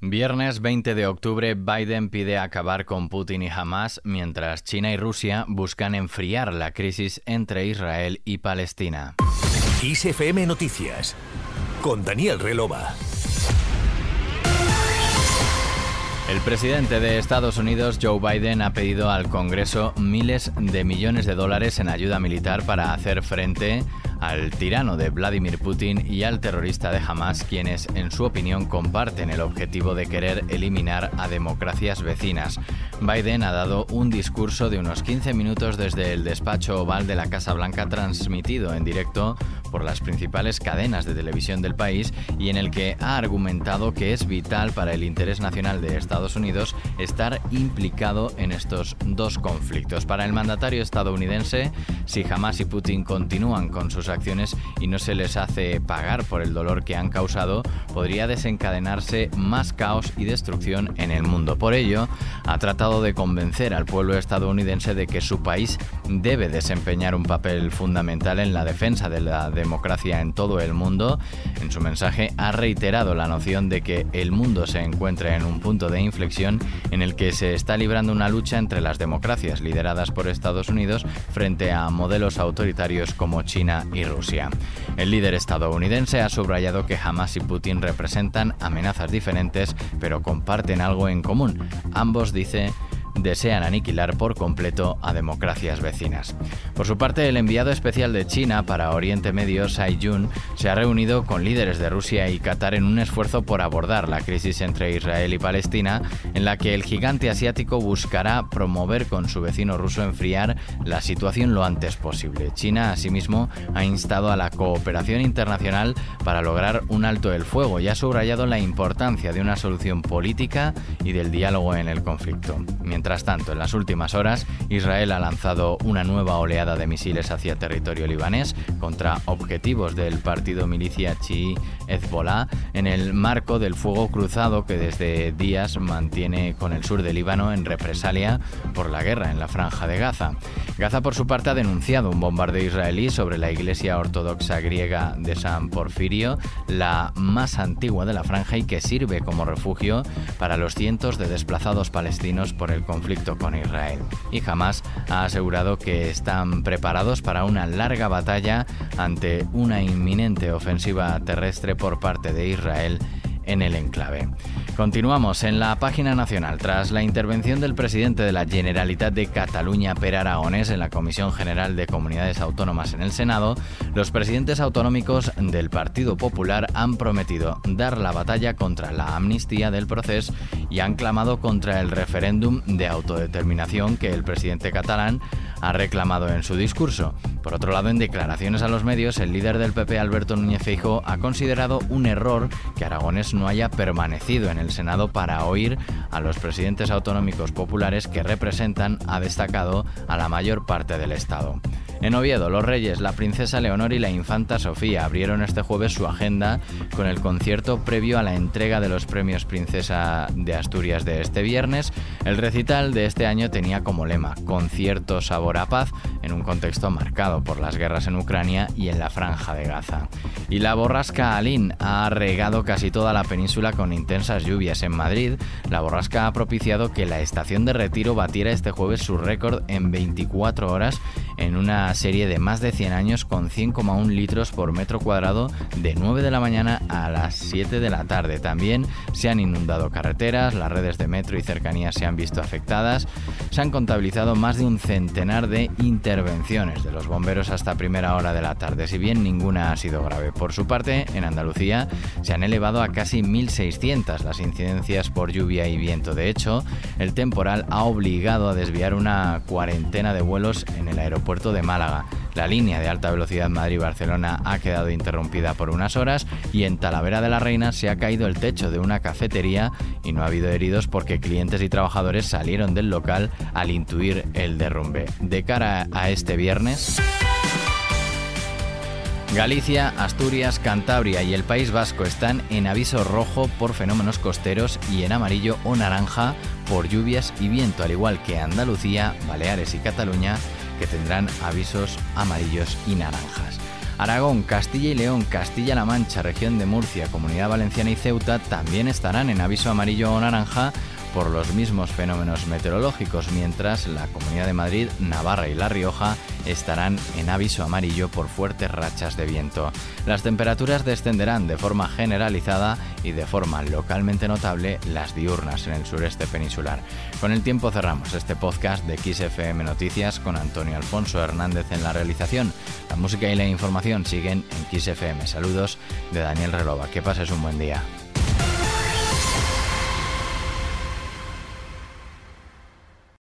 Viernes 20 de octubre, Biden pide acabar con Putin y Hamas, mientras China y Rusia buscan enfriar la crisis entre Israel y Palestina. ISFM Noticias, con Daniel Relova. El presidente de Estados Unidos, Joe Biden, ha pedido al Congreso miles de millones de dólares en ayuda militar para hacer frente al tirano de Vladimir Putin y al terrorista de Hamas, quienes, en su opinión, comparten el objetivo de querer eliminar a democracias vecinas. Biden ha dado un discurso de unos 15 minutos desde el despacho oval de la Casa Blanca transmitido en directo por las principales cadenas de televisión del país y en el que ha argumentado que es vital para el interés nacional de Estados Unidos estar implicado en estos dos conflictos. Para el mandatario estadounidense, si Hamas y Putin continúan con sus acciones y no se les hace pagar por el dolor que han causado, podría desencadenarse más caos y destrucción en el mundo. Por ello, ha tratado de convencer al pueblo estadounidense de que su país debe desempeñar un papel fundamental en la defensa de la democracia en todo el mundo. En su mensaje ha reiterado la noción de que el mundo se encuentra en un punto de inflexión en el que se está librando una lucha entre las democracias lideradas por Estados Unidos frente a modelos autoritarios como China y Rusia. El líder estadounidense ha subrayado que Hamas y Putin representan amenazas diferentes, pero comparten algo en común. Ambos, dice, desean aniquilar por completo a democracias vecinas. Por su parte, el enviado especial de China para Oriente Medio, Sai Jun, se ha reunido con líderes de Rusia y Qatar en un esfuerzo por abordar la crisis entre Israel y Palestina, en la que el gigante asiático buscará promover con su vecino ruso enfriar la situación lo antes posible. China, asimismo, ha instado a la cooperación internacional para lograr un alto el fuego y ha subrayado la importancia de una solución política y del diálogo en el conflicto. Mientras tanto, en las últimas horas, Israel ha lanzado una nueva oleada de misiles hacia territorio libanés contra objetivos del partido milicia chií Hezbollah en el marco del fuego cruzado que desde días mantiene con el sur de Líbano en represalia por la guerra en la franja de Gaza. Gaza, por su parte, ha denunciado un bombardeo israelí sobre la iglesia ortodoxa griega de San Porfirio, la más antigua de la franja y que sirve como refugio para los cientos de desplazados palestinos por el conflicto con Israel. Y jamás ha asegurado que están preparados para una larga batalla ante una inminente ofensiva terrestre por parte de Israel en el enclave. Continuamos en la página nacional. Tras la intervención del presidente de la Generalitat de Cataluña, Per Aragonés, en la Comisión General de Comunidades Autónomas en el Senado, los presidentes autonómicos del Partido Popular han prometido dar la batalla contra la amnistía del proceso y han clamado contra el referéndum de autodeterminación que el presidente catalán ha reclamado en su discurso. Por otro lado, en declaraciones a los medios, el líder del PP, Alberto Núñez Feijóo, ha considerado un error que Aragonés no haya permanecido en el Senado para oír a los presidentes autonómicos populares que representan, ha destacado, a la mayor parte del Estado. En Oviedo, los reyes, la princesa Leonor y la infanta Sofía abrieron este jueves su agenda con el concierto previo a la entrega de los premios Princesa de Asturias de este viernes. El recital de este año tenía como lema Concierto Sabor a Paz en un contexto marcado por las guerras en Ucrania y en la franja de Gaza. Y la borrasca Alin ha regado casi toda la península con intensas lluvias. En Madrid, la borrasca ha propiciado que la estación de retiro batiera este jueves su récord en 24 horas en una serie de más de 100 años con 100,1 litros por metro cuadrado de 9 de la mañana a las 7 de la tarde. También se han inundado carreteras, las redes de metro y cercanías se han visto afectadas, se han contabilizado más de un centenar de intervenciones de los bomberos hasta primera hora de la tarde, si bien ninguna ha sido grave. Por su parte, en Andalucía se han elevado a casi 1.600 las incidencias por lluvia y viento. De hecho, el temporal ha obligado a desviar una cuarentena de vuelos en el aeropuerto puerto de Málaga. La línea de alta velocidad Madrid-Barcelona ha quedado interrumpida por unas horas y en Talavera de la Reina se ha caído el techo de una cafetería y no ha habido heridos porque clientes y trabajadores salieron del local al intuir el derrumbe. De cara a este viernes... Galicia, Asturias, Cantabria y el País Vasco están en aviso rojo por fenómenos costeros y en amarillo o naranja por lluvias y viento, al igual que Andalucía, Baleares y Cataluña, que tendrán avisos amarillos y naranjas. Aragón, Castilla y León, Castilla-La Mancha, región de Murcia, Comunidad Valenciana y Ceuta también estarán en aviso amarillo o naranja por los mismos fenómenos meteorológicos, mientras la Comunidad de Madrid, Navarra y La Rioja estarán en aviso amarillo por fuertes rachas de viento. Las temperaturas descenderán de forma generalizada y de forma localmente notable las diurnas en el sureste peninsular. Con el tiempo cerramos este podcast de XFM Noticias con Antonio Alfonso Hernández en la realización. La música y la información siguen en XFM. Saludos de Daniel Relova. Que pases un buen día.